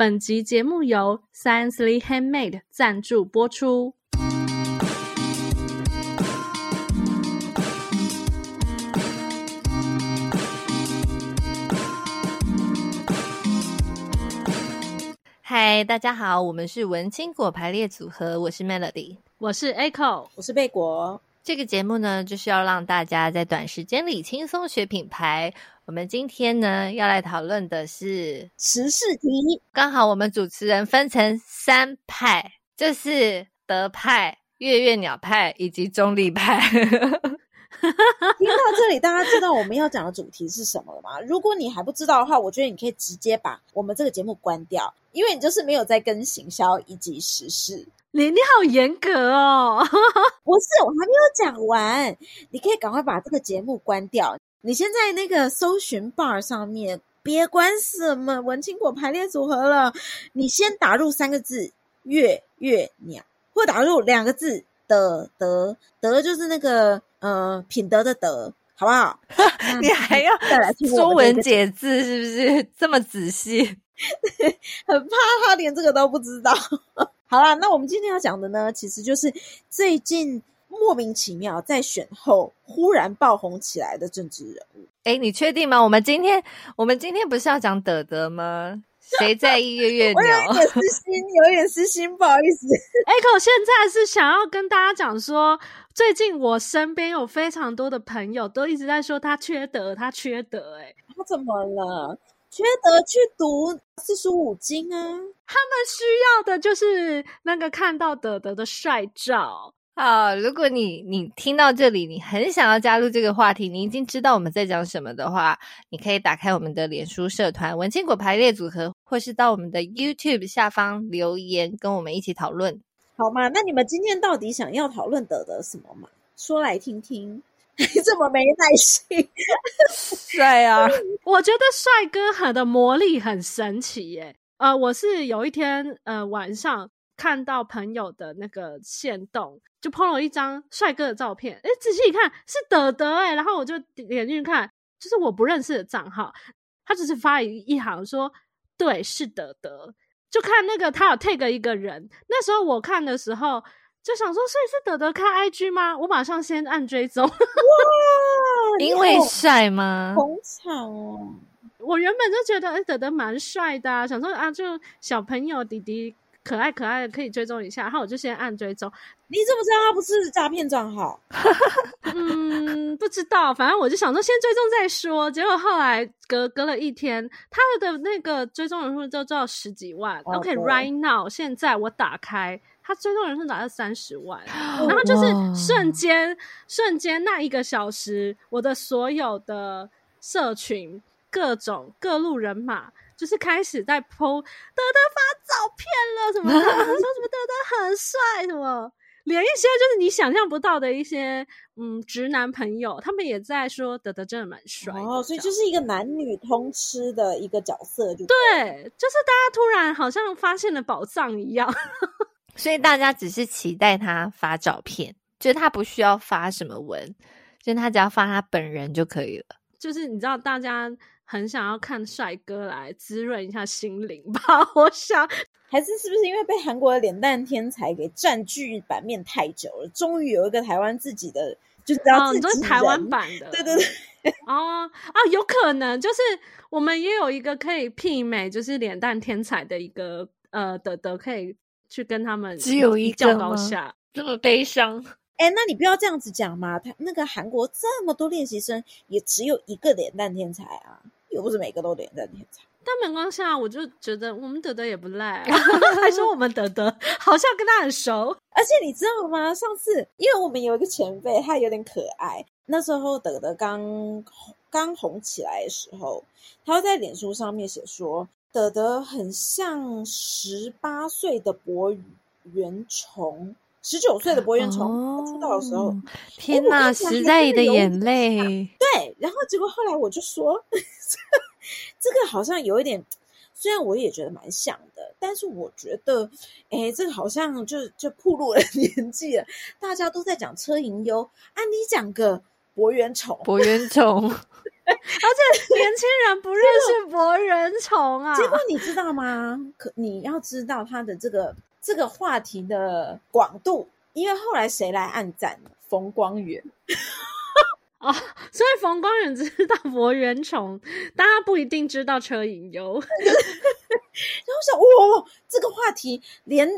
本集节目由 Sciencely Handmade 赞助播出。嗨，大家好，我们是文青果排列组合，我是 Melody，我是 Echo，我是贝果。这个节目呢，就是要让大家在短时间里轻松学品牌。我们今天呢，要来讨论的是时事题。刚好我们主持人分成三派，就是德派、月月鸟派以及中立派。听到这里，大家知道我们要讲的主题是什么了吗？如果你还不知道的话，我觉得你可以直接把我们这个节目关掉，因为你就是没有在跟行销以及时事。你你好严格哦！不是，我还没有讲完，你可以赶快把这个节目关掉。你先在那个搜寻 bar 上面，别管什么文青果排列组合了，你先打入三个字“月月鸟”，或打入两个字“德德德”，就是那个呃品德的德，好不好？你还要再来听说文解字，是不是 这么仔细？很怕他连这个都不知道。好啦，那我们今天要讲的呢，其实就是最近莫名其妙在选后忽然爆红起来的政治人物。诶，你确定吗？我们今天我们今天不是要讲德德吗？谁在 意月月鸟？我有点私心，有点私心，不好意思。Echo 现在是想要跟大家讲说，最近我身边有非常多的朋友都一直在说他缺德，他缺德。诶，他怎么了？缺德去读四书五经啊！他们需要的就是那个看到德德的帅照。好，如果你你听到这里，你很想要加入这个话题，你已经知道我们在讲什么的话，你可以打开我们的脸书社团“文青果排列组合”，或是到我们的 YouTube 下方留言，跟我们一起讨论，好吗？那你们今天到底想要讨论的的什么嘛？说来听听。你 怎么没耐心？帅啊！我觉得帅哥很的魔力很神奇耶。呃，我是有一天呃晚上看到朋友的那个线动，就 PO 了一张帅哥的照片。哎，仔细一看是德德哎，然后我就点进去看，就是我不认识的账号，他只是发一一行说对是德德，就看那个他有 tag 一个人。那时候我看的时候。就想说，所以是德德开 IG 吗？我马上先按追踪。哇，因为帅吗？捧场哦！我原本就觉得，哎，德德蛮帅的啊，想说啊，就小朋友弟弟可爱可爱的，可以追踪一下。然后我就先按追踪。你怎么知道他不是诈骗账号？嗯，不知道。反正我就想说，先追踪再说。结果后来隔隔了一天，他的那个追踪人数就到十几万。OK，right now，现在我打开。他追踪人数达到三十万，然后就是瞬间瞬间那一个小时，我的所有的社群各种各路人马就是开始在 po 德德发照片了，什么的，说什么德德很帅，什么连一些就是你想象不到的一些嗯直男朋友，他们也在说德德真的蛮帅哦，所以就是一个男女通吃的一个角色就，就对，就是大家突然好像发现了宝藏一样。所以大家只是期待他发照片，就是他不需要发什么文，就是他只要发他本人就可以了。就是你知道，大家很想要看帅哥来滋润一下心灵吧？我想，还是是不是因为被韩国的脸蛋天才给占据版面太久了，终于有一个台湾自己的，就是要自己、哦、你台湾版的，对对对，哦啊，有可能就是我们也有一个可以媲美，就是脸蛋天才的一个呃的的可以。去跟他们只有一较高下，这么悲伤。哎、欸，那你不要这样子讲嘛！他那个韩国这么多练习生，也只有一个脸蛋天才啊，又不是每个都脸在天才。但没关系啊，我就觉得我们德德也不赖，还说我们德德好像跟他很熟。而且你知道吗？上次因为我们有一个前辈，他有点可爱。那时候德德刚刚红起来的时候，他会在脸书上面写说。德德很像十八岁的柏原崇，十九岁的柏原崇出道的时候，天哪，时代的眼泪。对，然后结果后来我就说，这个好像有一点，虽然我也觉得蛮像的，但是我觉得，哎，这个好像就就暴露了 年纪了。大家都在讲车银优，啊，你讲个柏原崇，柏原崇。而且年轻人不认识博人虫啊。结果你知道吗？可你要知道他的这个这个话题的广度，因为后来谁来暗赞？冯光远。哦，所以冯光远知道博人虫，大家不一定知道车银优。然后想，哇、哦，这个话题连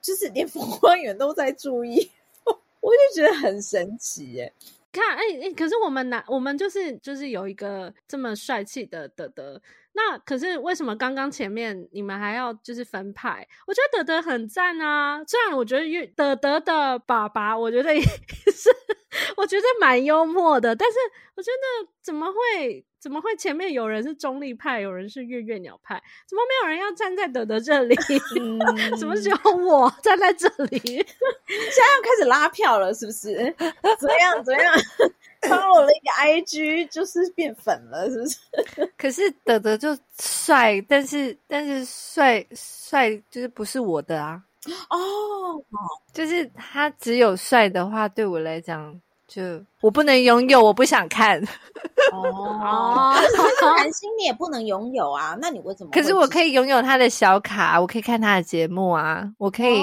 就是连冯光远都在注意，我就觉得很神奇耶。看，哎、欸、哎，可是我们男，我们就是就是有一个这么帅气的德德。那可是为什么刚刚前面你们还要就是分派？我觉得德德很赞啊，虽然我觉得越德德的爸爸，我觉得也是，我觉得蛮幽默的，但是我觉得怎么会怎么会前面有人是中立派，有人是月月鸟派，怎么没有人要站在德德这里？嗯、怎么只有我站在这里？现在要开始拉票了，是不是？怎么样？怎么样？发我了一个 IG，就是变粉了，是不是？可是德德就帅，但是但是帅帅就是不是我的啊。哦，就是他只有帅的话，对我来讲就我不能拥有，我不想看。哦，可是韩星你也不能拥有啊？那你为什么？可是我可以拥有他的小卡，我可以看他的节目啊，我可以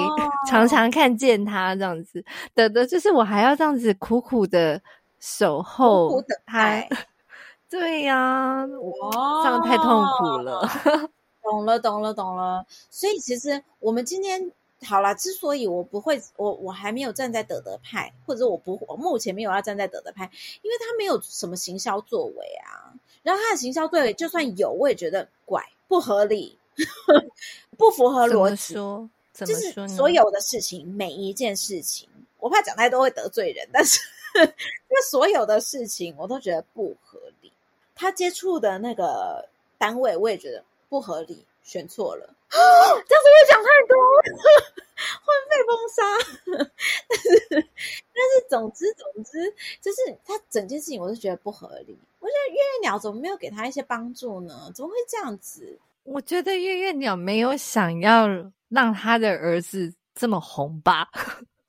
常常看见他这样子。德德就是我还要这样子苦苦的。守候他，对呀、啊，哇，这样太痛苦了。懂了，懂了，懂了。所以其实我们今天好了，之所以我不会，我我还没有站在德德派，或者我不，我目前没有要站在德德派，因为他没有什么行销作为啊。然后他的行销作为就算有，我也觉得怪，不合理，不符合逻辑。说，就是所有的事情，每一件事情，我怕讲太多会得罪人，但是。那所有的事情我都觉得不合理，他接触的那个单位我也觉得不合理，选错了，这样子会讲太多，会被封杀。但是，但是总之总之，就是他整件事情我都觉得不合理。我觉得月月鸟怎么没有给他一些帮助呢？怎么会这样子？我觉得月月鸟没有想要让他的儿子这么红吧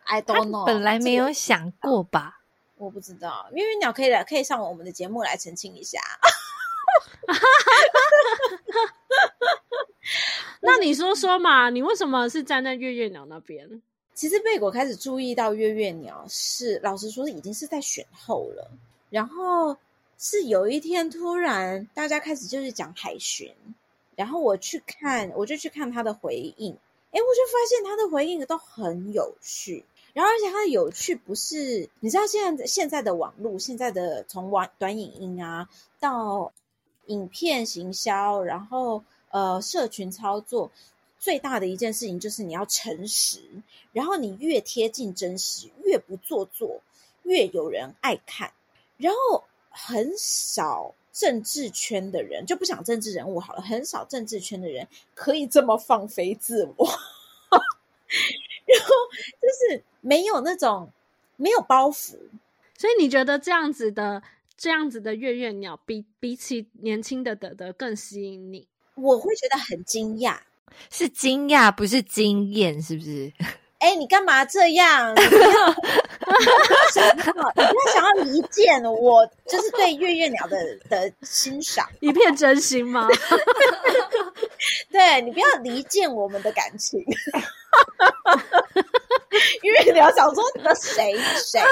？I don't know，本来没有想过吧。我不知道，月月鸟可以来，可以上我们的节目来澄清一下。那你说说嘛，你为什么是站在月月鸟那边？其实贝果开始注意到月月鸟是，老实说，已经是在选后了。然后是有一天突然大家开始就是讲海巡，然后我去看，我就去看他的回应，哎，我就发现他的回应都很有趣。然后，而且它的有趣不是，你知道现在现在的网络，现在的从网短影音啊到影片行销，然后呃社群操作，最大的一件事情就是你要诚实。然后你越贴近真实，越不做作，越有人爱看。然后很少政治圈的人就不想政治人物好了，很少政治圈的人可以这么放飞自我。然后就是没有那种没有包袱，所以你觉得这样子的这样子的月月鸟比比起年轻的德德更吸引你？我会觉得很惊讶，是惊讶不是惊艳，是不是？哎，你干嘛这样？你不要，你不要想要，你不要想要离间我，就是对月月鸟的的欣赏，一片真心吗？对，你不要离间我们的感情。因为你要想说你的谁谁，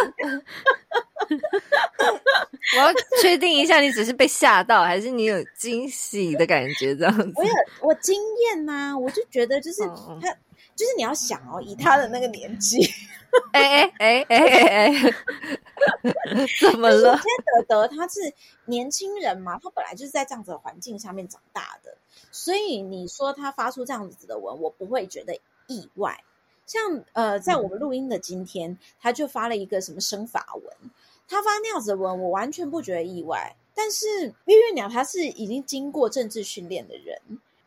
我要确定一下，你只是被吓到，还是你有惊喜的感觉？这样子，我有我惊艳呐，我就觉得就是他，哦、就是你要想哦，以他的那个年纪，哎哎哎哎哎哎，怎么了？首先，德德他是年轻人嘛，他本来就是在这样子的环境下面长大的，所以你说他发出这样子的文，我不会觉得意外。像呃，在我们录音的今天，嗯、他就发了一个什么生法文，他发那样子的文，我完全不觉得意外。但是月月鸟他是已经经过政治训练的人，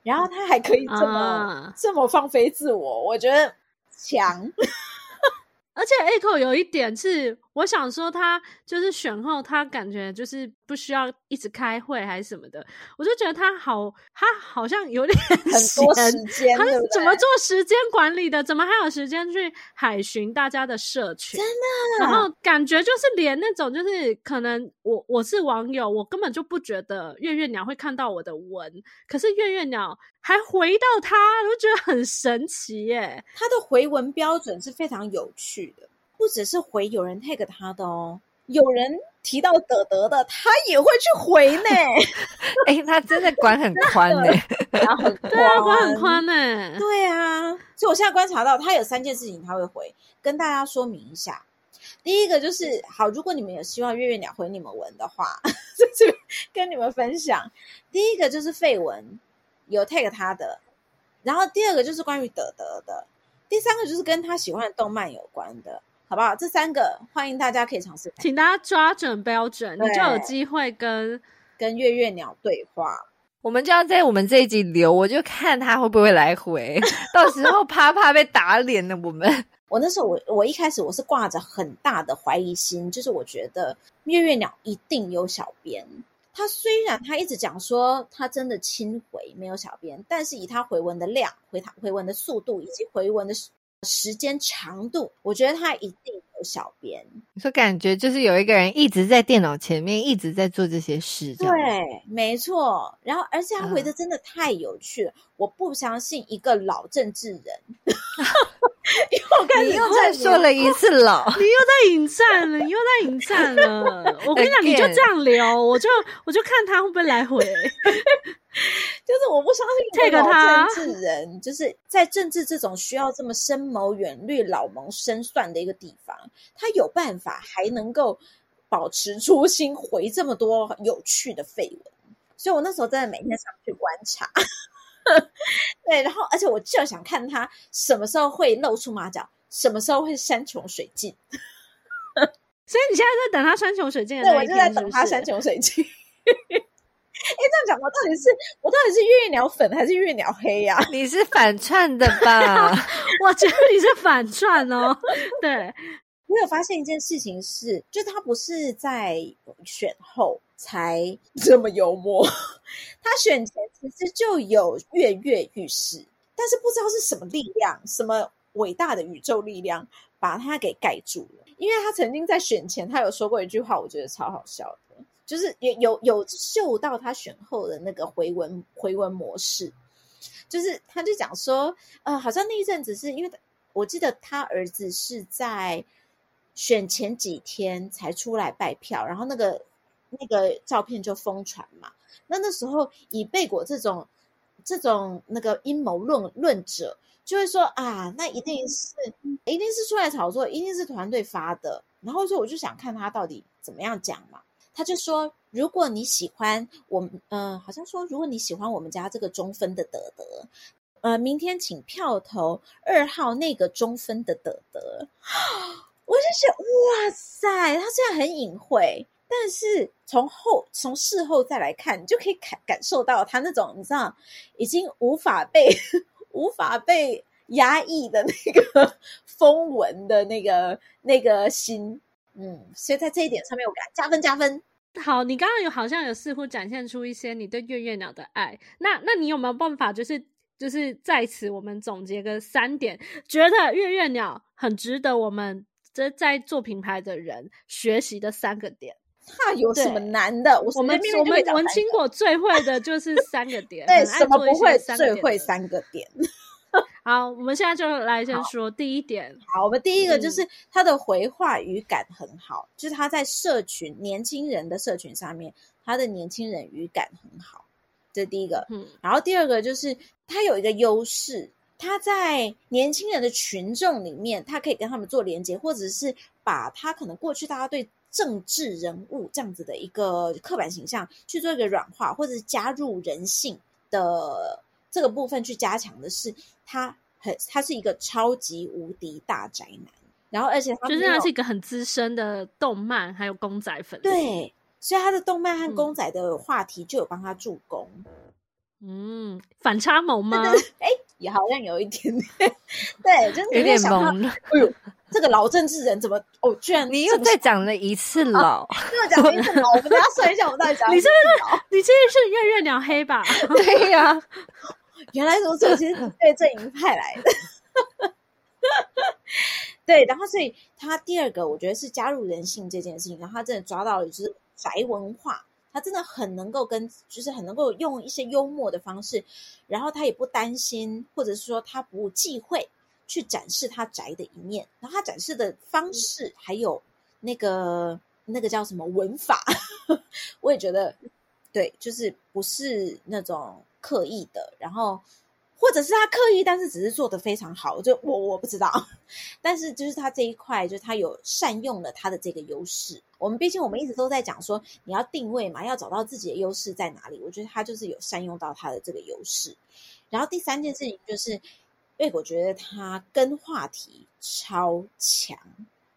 然后他还可以这么、啊、这么放飞自我，我觉得强。而且 Echo 有一点是我想说，他就是选后，他感觉就是不需要一直开会还是什么的，我就觉得他好，他好像有点很多时间，他是怎么做时间管理的？怎么还有时间去海巡大家的社群？真的，然后感觉就是连那种就是可能我我是网友，我根本就不觉得月月鸟会看到我的文，可是月月鸟还回到他，我就觉得很神奇耶。他的回文标准是非常有趣的。不只是回有人 tag 他的哦，有人提到德德的，他也会去回呢。哎、欸，他真的管很宽呢，然后很对啊，管很宽呢。对啊，所以我现在观察到，他有三件事情他会回，跟大家说明一下。第一个就是，好，如果你们有希望月月鸟回你们文的话，就 跟你们分享。第一个就是废文有 tag 他的，然后第二个就是关于德德的，第三个就是跟他喜欢的动漫有关的。好不好？这三个欢迎大家可以尝试，请大家抓准标准，你就有机会跟跟月月鸟对话。我们就要在我们这一集留，我就看他会不会来回，到时候啪啪被打脸了。我们，我那时候我我一开始我是挂着很大的怀疑心，就是我觉得月月鸟一定有小编。他虽然他一直讲说他真的亲回没有小编，但是以他回文的量、回他回文的速度以及回文的。时间长度，我觉得他一定有小编。你说感觉就是有一个人一直在电脑前面，一直在做这些事。对，没错。然后，而且他回的真的太有趣了。嗯、我不相信一个老政治人，因为我看你又再说了一次老，你又在引战了，你又在引战了。我跟你讲，你就这样聊，我就我就看他会不会来回。就是我不相信这个政治人，就是在政治这种需要这么深谋远虑、老谋深算的一个地方，他有办法还能够保持初心，回这么多有趣的绯闻。所以我那时候真的每天上去观察，对，然后而且我就想看他什么时候会露出马脚，什么时候会山穷水尽。所以你现在在等他山穷水尽的？对，我就在等他山穷水尽。哎，这样讲，我到底是我到底是月月鸟粉还是月月鸟黑呀、啊？你是反串的吧？我觉得你是反串哦。对，我有发现一件事情是，就他不是在选后才这么幽默，他选前其实就有跃跃欲试，但是不知道是什么力量，什么伟大的宇宙力量把他给盖住了。因为他曾经在选前，他有说过一句话，我觉得超好笑的。就是有有有嗅到他选后的那个回文回文模式，就是他就讲说，呃，好像那一阵子是因为我记得他儿子是在选前几天才出来拜票，然后那个那个照片就疯传嘛。那那时候以贝果这种这种那个阴谋论论者，就会说啊，那一定是一定是出来炒作，一定是团队发的。然后说我就想看他到底怎么样讲嘛。他就说：“如果你喜欢我们，嗯、呃，好像说，如果你喜欢我们家这个中分的德德，呃，明天请票投二号那个中分的德德。”我就想哇塞，他虽然很隐晦，但是从后从事后再来看，你就可以感感受到他那种你知道已经无法被 无法被压抑的那个 风文的那个那个心。嗯，所以在这一点上面，我给加分加分。好，你刚刚有好像有似乎展现出一些你对月月鸟的爱。那那你有没有办法，就是就是在此我们总结个三点，觉得月月鸟很值得我们这在做品牌的人学习的三个点？那有什么难的？我，我们我们文青果最会的就是三个点，对，什么不会最会三个点。好，我们现在就来先说第一点。好，好，我们第一个就是他的回话语感很好，嗯、就是他在社群年轻人的社群上面，他的年轻人语感很好，这是第一个。嗯，然后第二个就是他有一个优势，他在年轻人的群众里面，他可以跟他们做连接，或者是把他可能过去大家对政治人物这样子的一个刻板形象去做一个软化，或者是加入人性的。这个部分去加强的是，他很他是一个超级无敌大宅男，然后而且他就是他是一个很资深的动漫还有公仔粉丝，对，所以他的动漫和公仔的话题就有帮他助攻。嗯，反差萌吗？哎，也好像有一点点，对，就是有点萌了。哎呦，这个老政治人怎么哦，居然你又再讲了一次老，又讲了一次老，我们等下算一下，我们到底讲。你这是你这是月月鸟黑吧？对呀、啊，原来如此，其实是对阵营派来的。对，然后所以他第二个，我觉得是加入人性这件事情，然后他真的抓到了就是宅文化，他真的很能够跟，就是很能够用一些幽默的方式，然后他也不担心，或者是说他不忌讳去展示他宅的一面，然后他展示的方式还有那个那个叫什么文法，我也觉得对，就是不是那种刻意的，然后。或者是他刻意，但是只是做的非常好，就我我不知道。但是就是他这一块，就他有善用了他的这个优势。我们毕竟我们一直都在讲说，你要定位嘛，要找到自己的优势在哪里。我觉得他就是有善用到他的这个优势。然后第三件事情就是，因为我觉得他跟话题超强。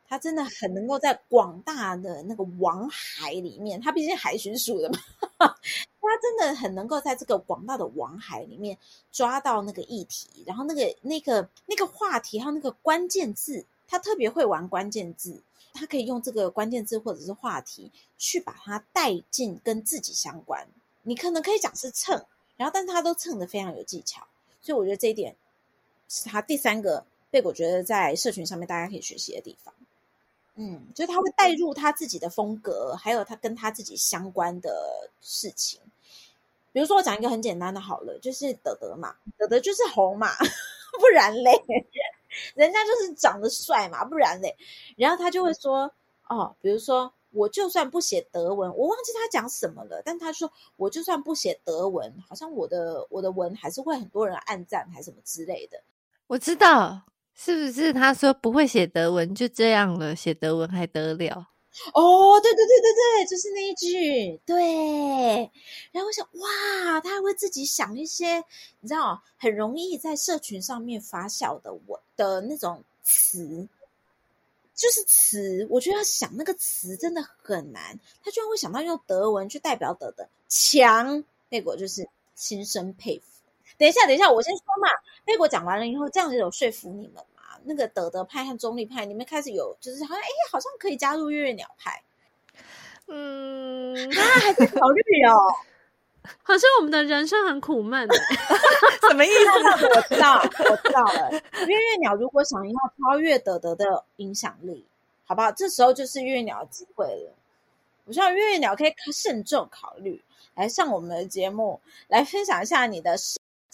他真的很能够在广大的那个网海里面，他毕竟海巡署的嘛，他真的很能够在这个广大的网海里面抓到那个议题，然后那个那个那个话题还有那个关键字，他特别会玩关键字，他可以用这个关键字或者是话题去把它带进跟自己相关。你可能可以讲是蹭，然后但他都蹭得非常有技巧，所以我觉得这一点是他第三个被我觉得在社群上面大家可以学习的地方。嗯，就是他会带入他自己的风格，还有他跟他自己相关的事情。比如说，我讲一个很简单的，好了，就是德德嘛，德德就是红嘛，不然嘞，人家就是长得帅嘛，不然嘞。然后他就会说，哦，比如说，我就算不写德文，我忘记他讲什么了，但他说，我就算不写德文，好像我的我的文还是会很多人暗赞，还是什么之类的。我知道。是不是他说不会写德文就这样了？写德文还得了？哦，对对对对对，就是那一句。对，然后我想，哇，他还会自己想一些，你知道，很容易在社群上面发酵的文的那种词，就是词。我觉得要想那个词真的很难，他居然会想到用德文去代表德的强，贝果就是心生佩服。等一下，等一下，我先说嘛。贝果讲完了以后，这样子有说服你们吗？那个德德派和中立派，你们开始有就是好像哎，好像可以加入月月鸟派。嗯，啊，还在考虑哦。可是我们的人生很苦闷，什么意思？我知道，我知道了。月月鸟如果想要超越德德的影响力，好不好？这时候就是月月鸟的机会了。我希望月月鸟可以慎重考虑，来上我们的节目，来分享一下你的。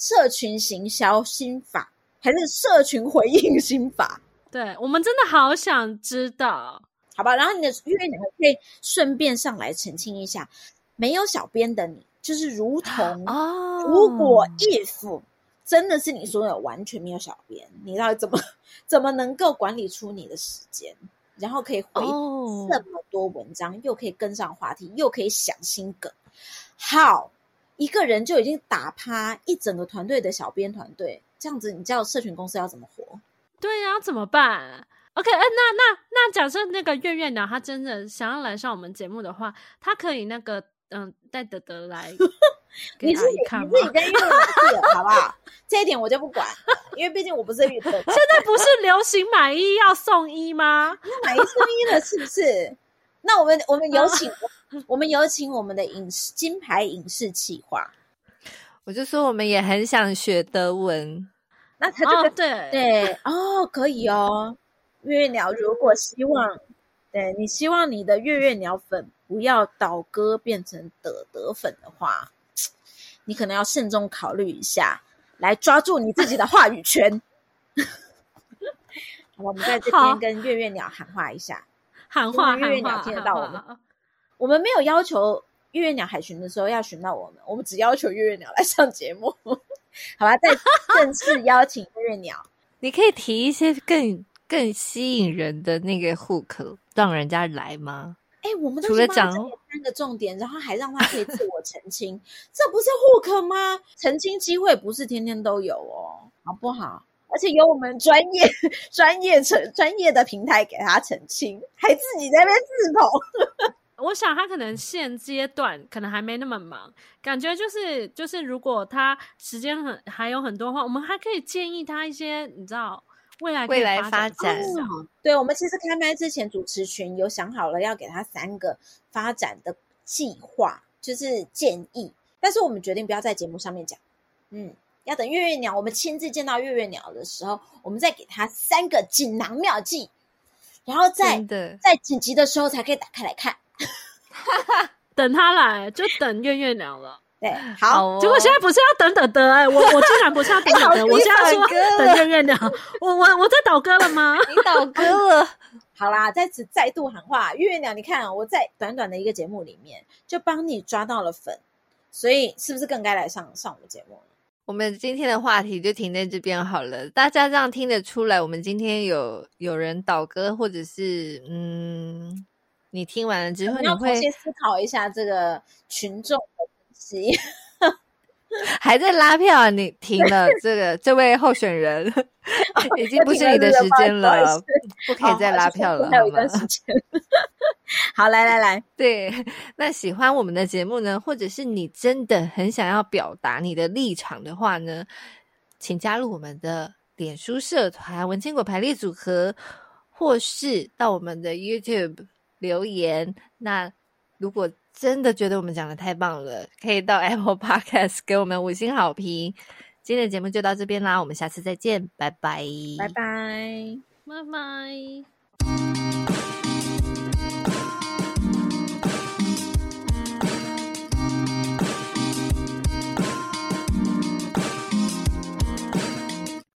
社群行销心法还是社群回应心法？对，我们真的好想知道，好吧？然后你的月你们可以顺便上来澄清一下，没有小编的你，就是如同哦，如果 if 真的是你说的完全没有小编，你到底怎么 怎么能够管理出你的时间，然后可以回这么多文章，又可以跟上话题，又可以想新梗，好。一个人就已经打趴一整个团队的小编团队，这样子你知道社群公司要怎么活？对呀、啊，怎么办？OK，哎、欸，那那那假设那个月月鸟他真的想要来上我们节目的话，他可以那个嗯带德德来 给阿姨看吗？你自己跟月月鸟好不好？这一点我就不管，因为毕竟我不是月德。现在不是流行买一要送一吗？买一送一了是不是？那我们我们有请。我们有请我们的影视金牌影视企划，我就说我们也很想学德文，那他就、哦、对对哦，可以哦。月月鸟如果希望，对你希望你的月月鸟粉不要倒戈变成德德粉的话，你可能要慎重考虑一下，来抓住你自己的话语权。好，我们在这边跟月月鸟喊话一下，喊话，月月鸟听得到我们。我们没有要求月月鸟海巡的时候要寻到我们，我们只要求月月鸟来上节目，好吧？再正式邀请月月鸟，你可以提一些更更吸引人的那个 hook，让人家来吗？哎，我们除了讲三个重点，然后还让他可以自我澄清，这不是 hook 吗？澄清机会不是天天都有哦，好不好？而且有我们专业、专业成专业的平台给他澄清，还自己在那边自捧。我想他可能现阶段可能还没那么忙，感觉就是就是如果他时间很还有很多的话，我们还可以建议他一些你知道未来未来发展。哦、对，我们其实开麦之前，主持群有想好了要给他三个发展的计划，就是建议。但是我们决定不要在节目上面讲，嗯，要等月月鸟，我们亲自见到月月鸟的时候，我们再给他三个锦囊妙计，然后在在紧急的时候才可以打开来看。等他来，就等月月鸟了。对，好。结果现在不是要等等等，哎，我我竟然不是要等等等，我现在说等月月鸟。我我我在倒戈了吗？你倒戈了。好啦，在此再度喊话，月月鸟，你看我在短短的一个节目里面就帮你抓到了粉。所以是不是更该来上上我们节目？我们今天的话题就停在这边好了。大家这样听得出来，我们今天有有人倒戈，或者是嗯，你听完了之后，你会先思考一下这个群众的东西。还在拉票，啊你停了这个这位候选人，已经不是你的时间了，不可以再拉票了。还有一段时间。好，来来来，对，那喜欢我们的节目呢，或者是你真的很想要表达你的立场的话呢，请加入我们的脸书社团“文青果排列组合”，或是到我们的 YouTube 留言。那如果真的觉得我们讲的太棒了，可以到 Apple Podcast 给我们五星好评。今天的节目就到这边啦，我们下次再见，拜拜，拜拜，拜拜。